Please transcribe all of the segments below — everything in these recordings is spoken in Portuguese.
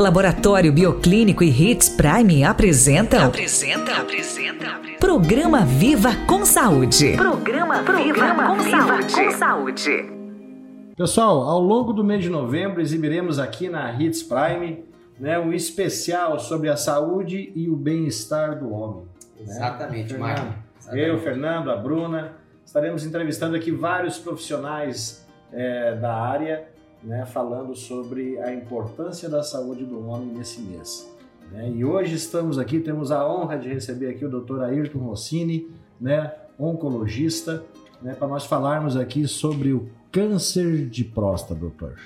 Laboratório Bioclínico e Hits Prime apresentam. Apresenta, apresenta, apresenta. Programa Viva com Saúde. Programa, Programa Viva, com, Viva saúde. com Saúde. Pessoal, ao longo do mês de novembro exibiremos aqui na Hits Prime né, um especial sobre a saúde e o bem-estar do homem. Né? Exatamente, Marco. Eu, Fernando, a Bruna, estaremos entrevistando aqui vários profissionais é, da área né, falando sobre a importância da saúde do homem nesse mês. Né? E hoje estamos aqui, temos a honra de receber aqui o Dr. Ayrton Rossini, né, oncologista, né, para nós falarmos aqui sobre o câncer de próstata, doutor.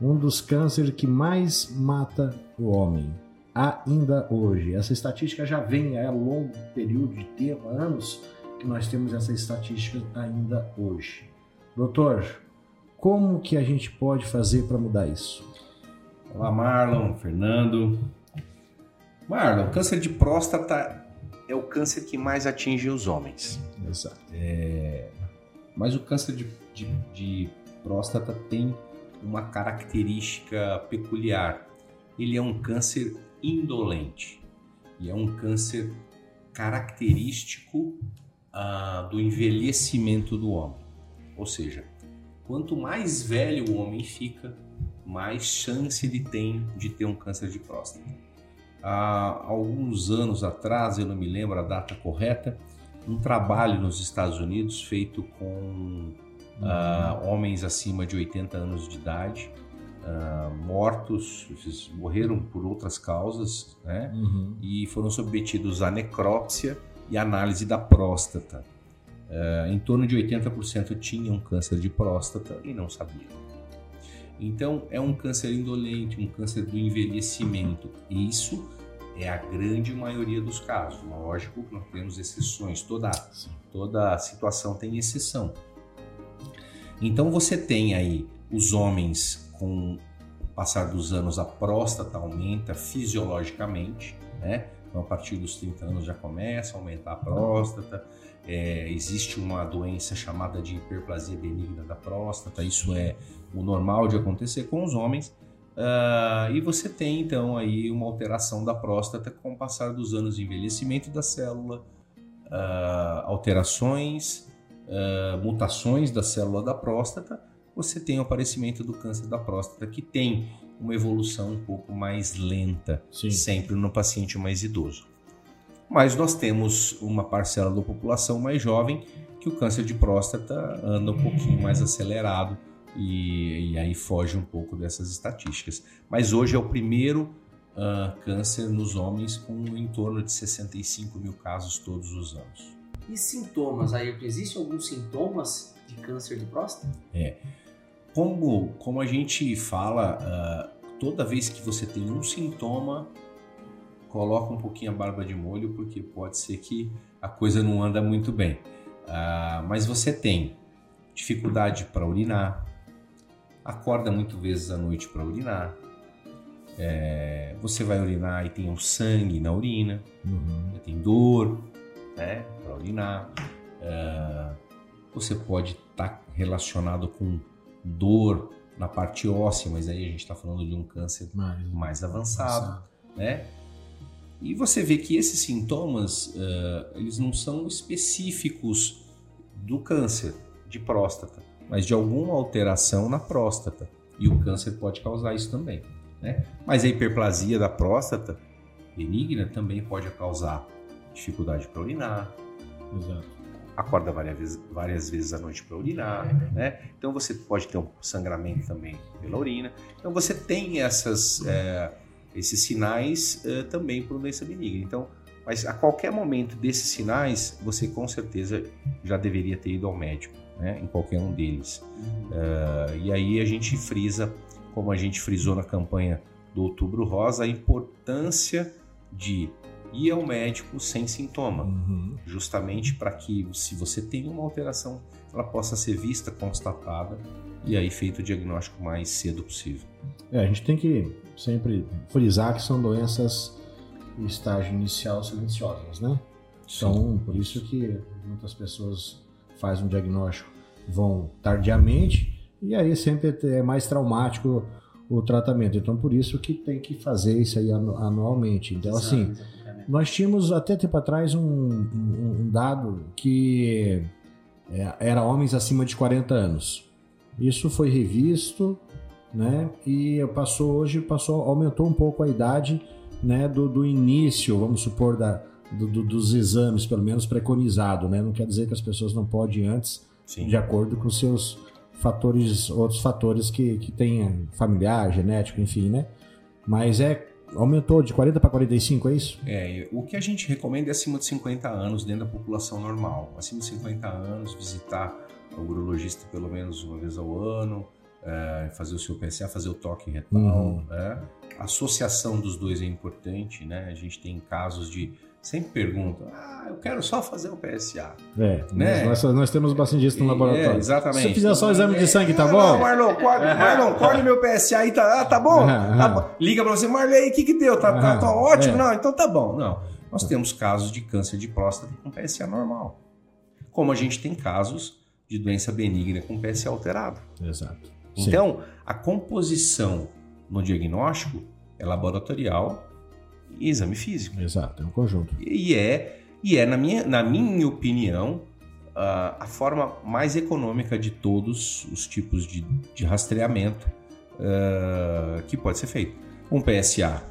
Um dos cânceres que mais mata o homem ainda hoje. Essa estatística já vem há longo período de tempo, anos, que nós temos essa estatística ainda hoje. Doutor, como que a gente pode fazer para mudar isso? Olá, Marlon, Fernando. Marlon, câncer de próstata é o câncer que mais atinge os homens. Exato. É... Mas o câncer de, de, de próstata tem uma característica peculiar. Ele é um câncer indolente e é um câncer característico ah, do envelhecimento do homem. Ou seja, quanto mais velho o homem fica, mais chance ele tem de ter um câncer de próstata. Há alguns anos atrás, eu não me lembro a data correta, um trabalho nos Estados Unidos feito com uh, homens acima de 80 anos de idade, uh, mortos, morreram por outras causas, né? Uhum. E foram submetidos à necrópsia e análise da próstata. Uh, em torno de 80% tinham câncer de próstata e não sabiam. Então, é um câncer indolente, um câncer do envelhecimento. Isso é a grande maioria dos casos. Lógico que nós temos exceções, toda, toda situação tem exceção. Então, você tem aí os homens com o passar dos anos, a próstata aumenta fisiologicamente, né? Então, a partir dos 30 anos já começa a aumentar a próstata é, existe uma doença chamada de hiperplasia benigna da próstata, isso é o normal de acontecer com os homens. Uh, e você tem então aí uma alteração da próstata com o passar dos anos de envelhecimento da célula, uh, alterações, uh, mutações da célula da próstata, você tem o aparecimento do câncer da próstata que tem uma evolução um pouco mais lenta, Sim. sempre no paciente mais idoso mas nós temos uma parcela da população mais jovem que o câncer de próstata anda um pouquinho mais acelerado e, e aí foge um pouco dessas estatísticas. Mas hoje é o primeiro uh, câncer nos homens com em torno de 65 mil casos todos os anos. E sintomas, aí existem alguns sintomas de câncer de próstata? É. Como, como a gente fala, uh, toda vez que você tem um sintoma, coloca um pouquinho a barba de molho, porque pode ser que a coisa não anda muito bem. Ah, mas você tem dificuldade para urinar, acorda muitas vezes à noite para urinar, é, você vai urinar e tem o sangue na urina, uhum. tem dor né, para urinar, é, você pode estar tá relacionado com dor na parte óssea, mas aí a gente está falando de um câncer mais, mais avançado, avançado. né? E você vê que esses sintomas, uh, eles não são específicos do câncer de próstata, mas de alguma alteração na próstata. E o câncer pode causar isso também. Né? Mas a hiperplasia da próstata benigna também pode causar dificuldade para urinar. Exato. Acorda várias vezes, várias vezes à noite para urinar, né? Então você pode ter um sangramento também pela urina. Então você tem essas é, esses sinais uh, também para doença benigna. Então, mas a qualquer momento desses sinais, você com certeza já deveria ter ido ao médico, né? Em qualquer um deles. Uh, e aí a gente frisa, como a gente frisou na campanha do Outubro Rosa, a importância de ir ao médico sem sintoma, uhum. justamente para que, se você tem uma alteração, ela possa ser vista, constatada e aí feito o diagnóstico mais cedo possível. É, a gente tem que sempre frisar que são doenças em estágio inicial silenciosas, né? Então, por isso que muitas pessoas fazem um diagnóstico, vão tardiamente, e aí sempre é mais traumático o tratamento. Então, por isso que tem que fazer isso aí anu- anualmente. Então, assim, nós tínhamos até tempo atrás um, um- um dado que é, era homens acima de 40 anos. Isso foi revisto, né? E passou hoje passou aumentou um pouco a idade, né? Do, do início, vamos supor da do- do- dos exames, pelo menos preconizado, né? Não quer dizer que as pessoas não podem antes, Sim. de acordo com seus fatores, outros fatores que, que tem familiar, genético, enfim, né? Mas é aumentou de 40 para 45, é isso? É, o que a gente recomenda é acima de 50 anos dentro da população normal. Acima de 50 anos, visitar o urologista pelo menos uma vez ao ano, é, fazer o seu PSA, fazer o toque retal. Uhum. né? A associação dos dois é importante, né? A gente tem casos de. Sempre perguntam, ah, eu quero só fazer o PSA. É, Né? nós, nós temos bastante disso no É, laboratório. exatamente. Se fizer só o exame de sangue, tá Ah, bom? Não, Marlon, colhe, Marlon, colhe meu PSA aí, tá, ah, tá bom? Tá bom. Liga pra você, Marley, o que que deu? Tá, tá, tá ótimo? é. Não, então tá bom. Não, nós temos casos de câncer de próstata com PSA normal. Como a gente tem casos de doença benigna com PSA alterado. Exato. Sim. Então, a composição no diagnóstico é laboratorial e exame físico. Exato, é um conjunto. E é, e é na, minha, na minha opinião, a, a forma mais econômica de todos os tipos de, de rastreamento ah, que pode ser feito. Um PSA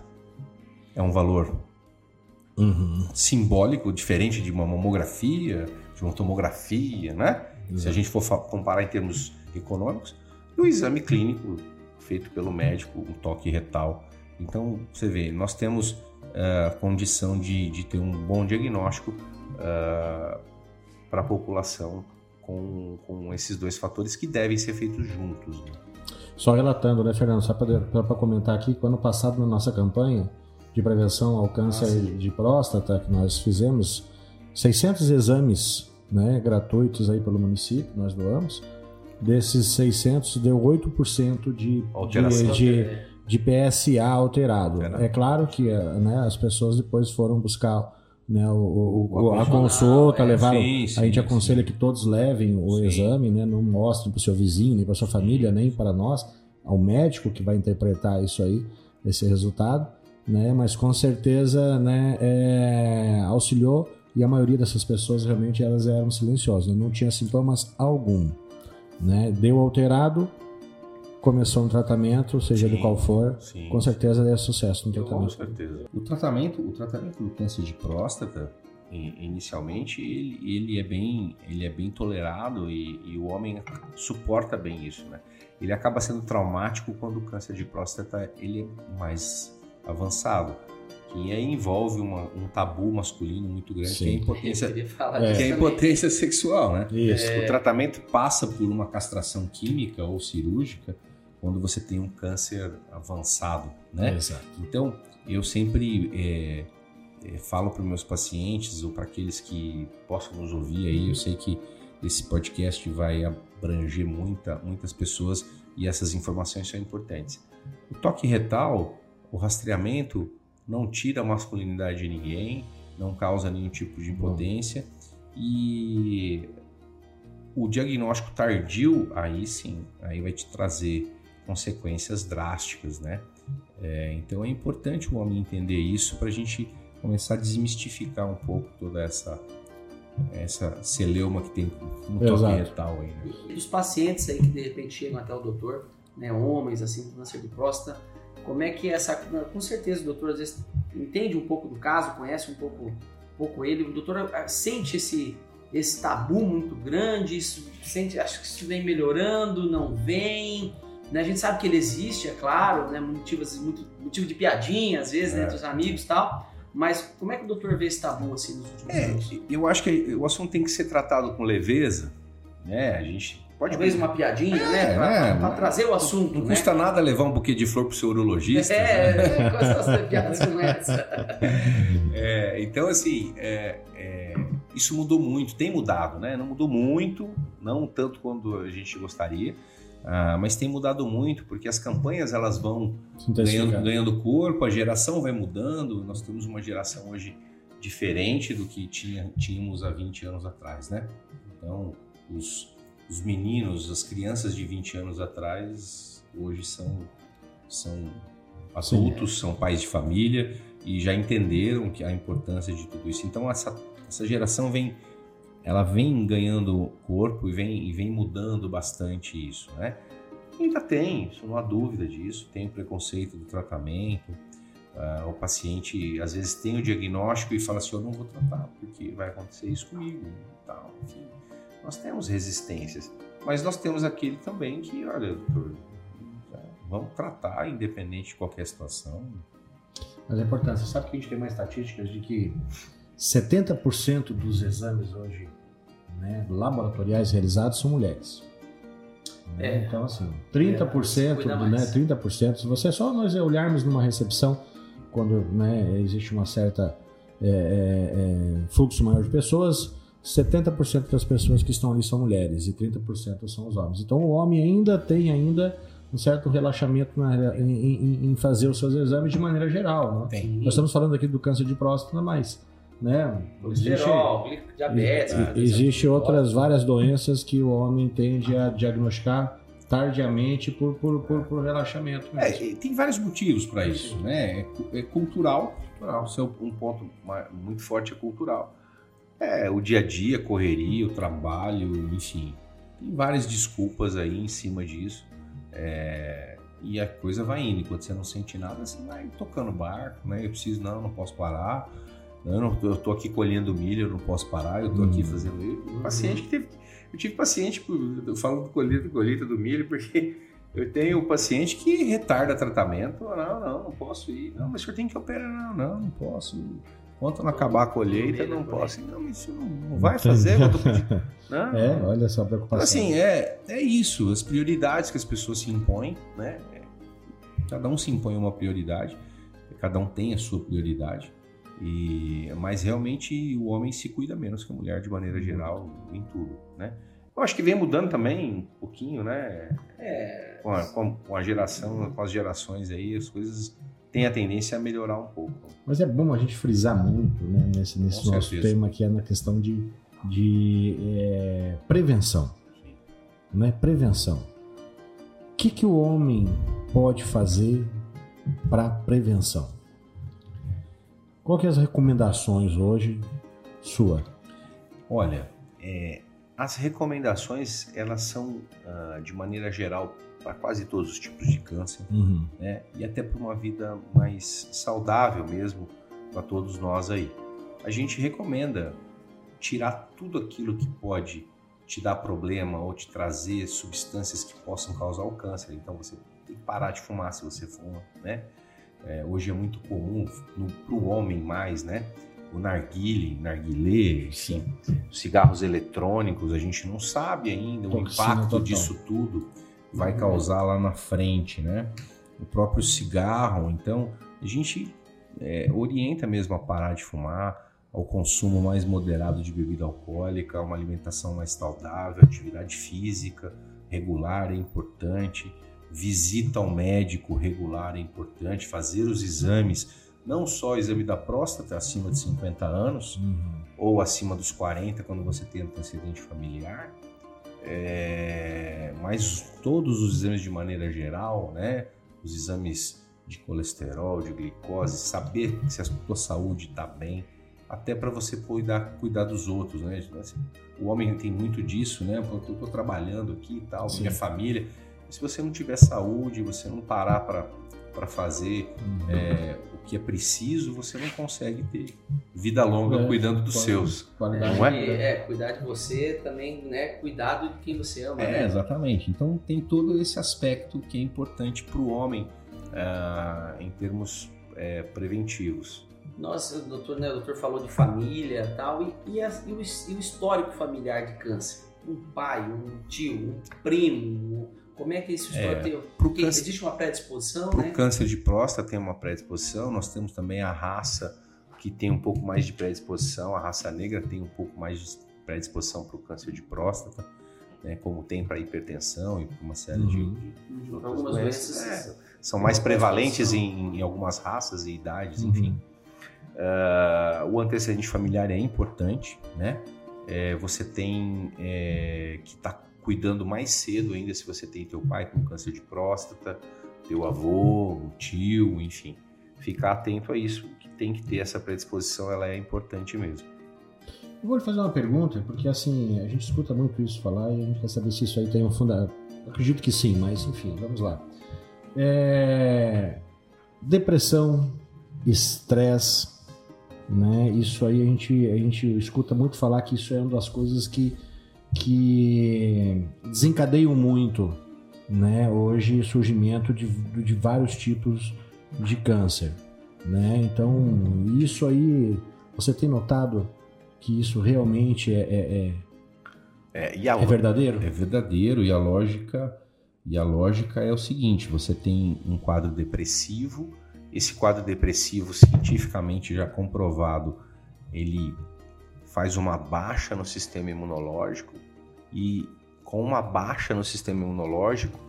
é um valor Uhum. simbólico, diferente de uma mamografia, de uma tomografia, né? Se a gente for comparar em termos econômicos, e o exame clínico feito pelo médico, um toque retal. Então, você vê, nós temos a condição de, de ter um bom diagnóstico para a população com, com esses dois fatores que devem ser feitos juntos. né? Só relatando, né, Fernando? Só para comentar aqui, que ano passado na nossa campanha de prevenção ao câncer Ah, de próstata que nós fizemos, 600 exames né, gratuitos aí pelo município, nós doamos. Desses 600, deu 8% de, de, de, de PSA alterado. Alterado. É claro que né, as pessoas depois foram buscar né, o, o- a consulta. É, levaram. sim, a sim, gente aconselha sim. que todos levem o exame, né, não mostrem para o seu vizinho, nem para sua família, nem para nós, ao médico que vai interpretar isso aí, esse resultado, né, mas com certeza né, é, auxiliou e a maioria dessas pessoas realmente elas eram silenciosas, não tinha sintomas algum. Né? Deu alterado, começou um tratamento, seja Sim, do qual for, sim. com certeza é sucesso no Com tratamento. certeza. O tratamento, o tratamento do câncer de próstata, inicialmente, ele, ele é bem, ele é bem tolerado e, e o homem suporta bem isso, né? Ele acaba sendo traumático quando o câncer de próstata ele é mais avançado, que aí envolve uma- um tabu masculino muito grande, que é a impotência, É. que é impotência sexual, né? Isso. O tratamento passa por uma castração química ou cirúrgica quando você tem um câncer avançado, né? Exato. Então, eu sempre é, é, falo para os meus pacientes ou para aqueles que possam nos ouvir aí, eu sei que esse podcast vai abranger muita, muitas pessoas e essas informações são importantes. O toque retal, o rastreamento, não tira a masculinidade de ninguém, não causa nenhum tipo de impotência e o diagnóstico tardio, aí sim, aí vai te trazer consequências drásticas, né? É, então é importante o homem entender isso para a gente começar a desmistificar um pouco toda essa essa celeuma que tem no toque retal aí, né? E dos pacientes aí que de repente chegam até o doutor, né, homens assim com câncer de próstata, como é que é essa, com certeza o doutor às vezes entende um pouco do caso, conhece um pouco, um pouco ele, o doutor ah, sente esse esse tabu muito grande, isso sente, acho que isso vem melhorando, não vem, né? A gente sabe que ele existe, é claro, né? Motivos, muito, motivo de piadinha às vezes né, É. entre os amigos e tal. Mas como é que o doutor vê esse tabu assim nos últimos É, anos? eu acho que o assunto tem que ser tratado com leveza, né? A gente pode Talvez uma piadinha, É, né? Pra, é, pra- trazer o assunto, Não né? custa nada levar um buquê de flor pro seu urologista. né? É, gosto de piadas como essa. É, então, assim, é, é, isso mudou muito, tem mudado, né? Não mudou muito, não tanto quanto a gente gostaria, ah, mas tem mudado muito, porque as campanhas elas vão ganhando, ganhando corpo, a geração vai mudando, nós temos uma geração hoje diferente do que tinha, tínhamos há 20 anos atrás, né? Então, os, os meninos, as crianças de 20 anos atrás, hoje são são adultos, Sim. são pais de família e já entenderam que a importância de tudo isso. Então essa, essa geração vem ela vem ganhando corpo e vem, e vem mudando bastante isso, né? Ainda tem, não há dúvida disso, tem o preconceito do tratamento, uh, o paciente às vezes tem o diagnóstico e fala assim, eu não vou tratar porque vai acontecer isso comigo, tal, enfim. Nós temos resistências, mas nós temos aquele também que, olha, doutor, vamos tratar independente de qualquer situação. Mas é importante, você sabe que a gente tem mais estatísticas de que 70% dos exames hoje né, laboratoriais realizados são mulheres. Né? É. Então, assim, 30%, é, né, 30%, se você só nós olharmos numa recepção, quando né, existe uma certa é, é, é fluxo maior de pessoas, 70% das pessoas que estão ali são mulheres e 30% são os homens. Então o homem ainda tem ainda um certo relaxamento na, em, em, em, fazer os seus exames de maneira geral. Né? Nós estamos falando aqui do câncer de próstata, mas né? Colesterol, existe, diabetes. Existe outras várias doenças que o homem tende a diagnosticar tardiamente por, por, por, por relaxamento. É, tem vários motivos para isso, né? É, é cultural, cultural. Isso é um ponto muito forte é cultural. É o dia a dia, correria, o trabalho, enfim. Tem várias desculpas aí em cima disso. É, e a coisa vai indo. Enquanto você não sente nada, você vai tocando barco, né? Eu preciso, não, não posso parar eu, não, eu tô aqui colhendo milho, eu não posso parar, eu tô aqui hum. fazendo isso. Paciente que teve. Eu tive paciente, eu falo do colheita, colheita do milho, porque eu tenho paciente que retarda tratamento. Não, não, não posso ir. Não, mas o senhor tem que operar. Não, não, não posso. Enquanto não acabar a colheita, não posso. Não, mas isso não vai fazer. Não, é, olha só a preocupação. Então, assim, é, é isso. As prioridades que as pessoas se impõem, né? Cada um se impõe uma prioridade. Cada um tem a sua prioridade. E, mas realmente o homem se cuida menos que a mulher de maneira geral em tudo, né? Eu acho que vem mudando também um pouquinho, né? É... Com, a, com a geração, com as gerações aí, as coisas têm a tendência a melhorar um pouco. Mas é bom a gente frisar muito, né? Nesse, nesse nosso certeza. tema que é na questão de, de é, prevenção, Sim. né? Prevenção. O que, que o homem pode fazer para prevenção? Qual que é as recomendações hoje sua? Olha, é, as recomendações elas são uh, de maneira geral para quase todos os tipos de câncer, uhum. né? E até para uma vida mais saudável mesmo para todos nós aí. A gente recomenda tirar tudo aquilo que pode te dar problema ou te trazer substâncias que possam causar o câncer. Então você tem que parar de fumar se você fuma, né? É, hoje é muito comum para o homem mais, né? O narguile, narguilé, sim, cigarros eletrônicos, a gente não sabe ainda o impacto total. disso tudo vai uhum. causar lá na frente, né? O próprio cigarro, então a gente é, orienta mesmo a parar de fumar, ao consumo mais moderado de bebida alcoólica, uma alimentação mais saudável, atividade física regular é importante visita ao médico regular é importante, fazer os exames, não só o exame da próstata acima de 50 anos uhum. ou acima dos 40 quando você tem antecedente familiar, é, mas todos os exames de maneira geral, né? Os exames de colesterol, de glicose, saber se a sua saúde está bem, até para você cuidar, cuidar dos outros, né? O homem tem muito disso, né? Eu estou trabalhando aqui e tal, Sim. minha família se você não tiver saúde, você não parar para fazer uhum. é, o que é preciso, você não consegue ter vida longa é, cuidando dos seus. Qualidade, não é? é? cuidar de você também, né? Cuidado de quem você ama. É, né? exatamente. Então tem todo esse aspecto que é importante para o homem uh, em termos é, preventivos. Nossa, doutor, né, o doutor falou de família tal, e, e, a, e, o, e o histórico familiar de câncer? Um pai, um tio, um primo, como é que isso é, tem? Porque câncer, existe uma predisposição, pro né? câncer de próstata tem uma predisposição, nós temos também a raça que tem um pouco mais de predisposição, a raça negra tem um pouco mais de predisposição para o câncer de próstata, né, como tem para hipertensão e para uma série uhum. de, de, de outras Algumas doenças. doenças é, são mais prevalentes em, em, algumas raças e idades, uhum. enfim. Uh, o antecedente familiar é importante, né? É, você tem é, que estar tá cuidando mais cedo ainda se você tem teu pai com câncer de próstata, teu avô, tio, enfim. Ficar atento a isso, que tem que ter essa predisposição, ela é importante mesmo. Eu vou lhe fazer uma pergunta, porque assim, a gente escuta muito isso falar e a gente quer saber se isso aí tem um fundamento. Acredito que sim, mas enfim, vamos lá. É... Depressão, estresse, né? Isso aí a gente, a gente escuta muito falar que isso é uma das coisas que, que desencadeiam muito, né? Hoje, surgimento de, de vários tipos de câncer, né? Então, isso aí, você tem notado que isso realmente é, é, é, é, é verdadeiro? É verdadeiro e a lógica e a lógica é o seguinte: você tem um quadro depressivo esse quadro depressivo, cientificamente já comprovado, ele faz uma baixa no sistema imunológico e com uma baixa no sistema imunológico,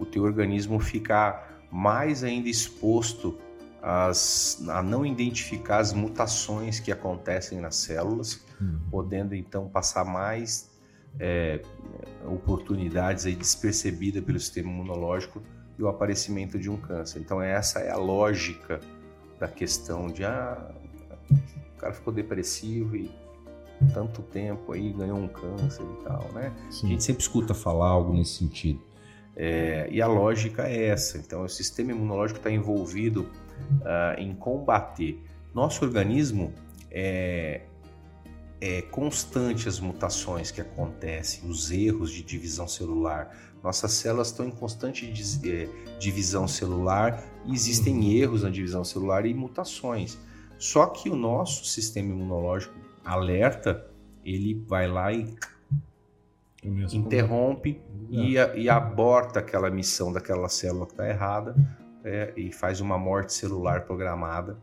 o teu organismo fica mais ainda exposto às, a não identificar as mutações que acontecem nas células, uhum. podendo então passar mais é, oportunidades aí despercebidas pelo sistema imunológico e o aparecimento de um câncer. Então essa é a lógica da questão de ah, o cara ficou depressivo e tanto tempo aí ganhou um câncer e tal, né? Sim. A gente sempre escuta falar algo nesse sentido. É, e a lógica é essa. Então o sistema imunológico está envolvido uh, em combater. Nosso organismo é, é constante as mutações que acontecem, os erros de divisão celular, nossas células estão em constante eh, divisão celular e existem uhum. erros na divisão celular e mutações. Só que o nosso sistema imunológico alerta, ele vai lá e interrompe e, e, aborta aquela missão daquela célula que está errada é, e faz uma morte celular programada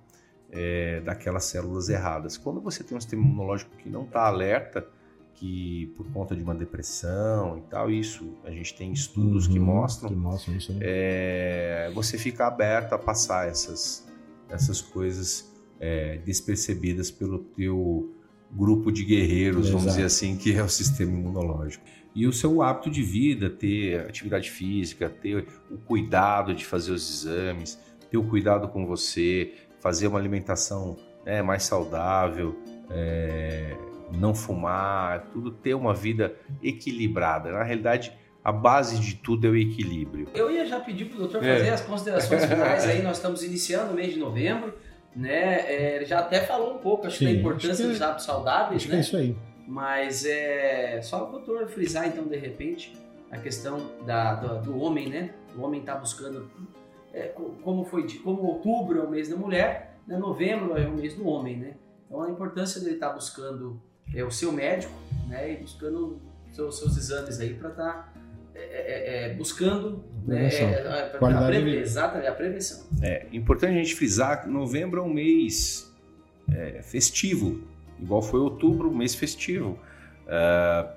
é, daquelas células erradas. Quando você tem um sistema imunológico que não está alerta, que por conta de uma depressão e tal, isso a gente tem estudos uhum, que mostram, que mostram isso, né? é, você fica aberto a passar essas, essas coisas é, despercebidas pelo teu grupo de guerreiros, Exato. vamos dizer assim, que é o sistema imunológico. E o seu hábito de vida, ter atividade física, ter o cuidado de fazer os exames, ter o cuidado com você, fazer uma alimentação né, mais saudável, é, não fumar, tudo ter uma vida equilibrada. Na realidade, a base de tudo é o equilíbrio. Eu ia já pedir para o doutor fazer é. as considerações finais aí, nós estamos iniciando o mês de novembro, né? É, já até falou um pouco, acho Sim, da importância dos hábitos saudáveis, né? é isso aí. Mas é só o doutor frisar então de repente a questão da, do, do homem, né? O homem está buscando é, como foi como outubro é o mês da mulher, né? novembro é o mês do homem, né? Então a importância dele estar tá buscando é, o seu médico, né, e buscando seus, seus exames aí para estar tá, é, é, é, buscando né, é, a, preve... exatamente, a prevenção. É importante a gente frisar que novembro é um mês é, festivo, igual foi outubro, mês festivo, uh,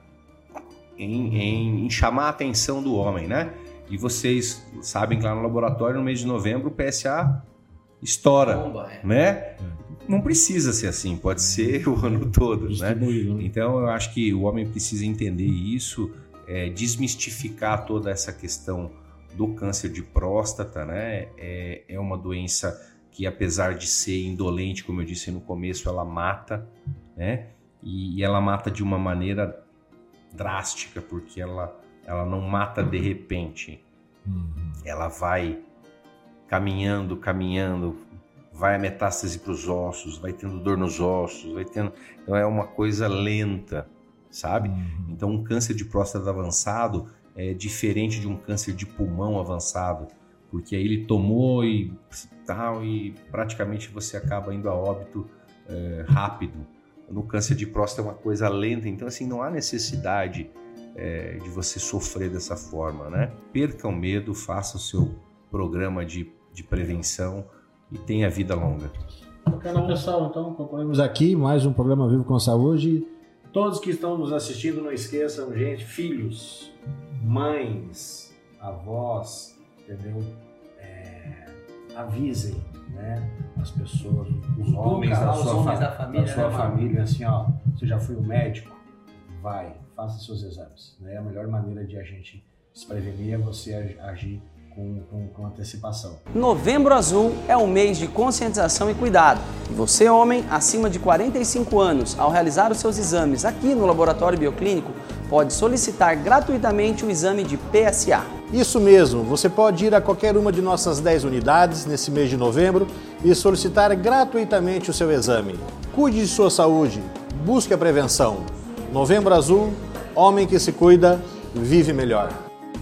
em, em, em, chamar a atenção do homem, né? E vocês sabem que lá no laboratório, no mês de novembro, o PSA estoura, Bomba, é. né? não precisa ser assim, pode ser o ano todo, né? né? Então eu acho que o homem precisa entender isso, é, desmistificar toda essa questão do câncer de próstata, né? É, é uma doença que apesar de ser indolente, como eu disse no começo, ela mata, né? E, e ela mata de uma maneira drástica, porque ela, ela não mata de repente. Uhum. Ela vai caminhando, caminhando, vai a metástase para os ossos, vai tendo dor nos ossos, vai tendo. Então é uma coisa lenta, sabe? Uhum. Então um câncer de próstata avançado é diferente de um câncer de pulmão avançado, porque aí ele tomou e tal e praticamente você acaba indo a óbito é, rápido. No câncer de próstata é uma coisa lenta, então assim não há necessidade é, de você sofrer dessa forma, né? Perca o medo, faça o seu programa de, de prevenção e tenha vida longa. Bacana, pessoal. Então, concluímos aqui mais um programa Vivo com Saúde. Todos que estão nos assistindo, não esqueçam, gente, filhos, mães, avós, entendeu? É, avisem, né, as pessoas, os homens, da, sua, homens da, família, da sua né, família, assim, ó, você já foi o médico, vai, faça seus exames, né? A melhor maneira de a gente se prevenir é você agir com, com, com, antecipação. Novembro Azul é um mês de conscientização e cuidado. E você, homem, acima de 45 anos, ao realizar os seus exames aqui no Laboratório Bioclínico, pode solicitar gratuitamente o exame de PSA. Isso mesmo, você pode ir a qualquer uma de nossas 10 unidades nesse mês de novembro e solicitar gratuitamente o seu exame. Cuide de sua saúde, busque a prevenção. Novembro Azul, homem que se cuida, vive melhor.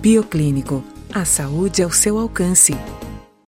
Bioclínico, a saúde ao seu alcance.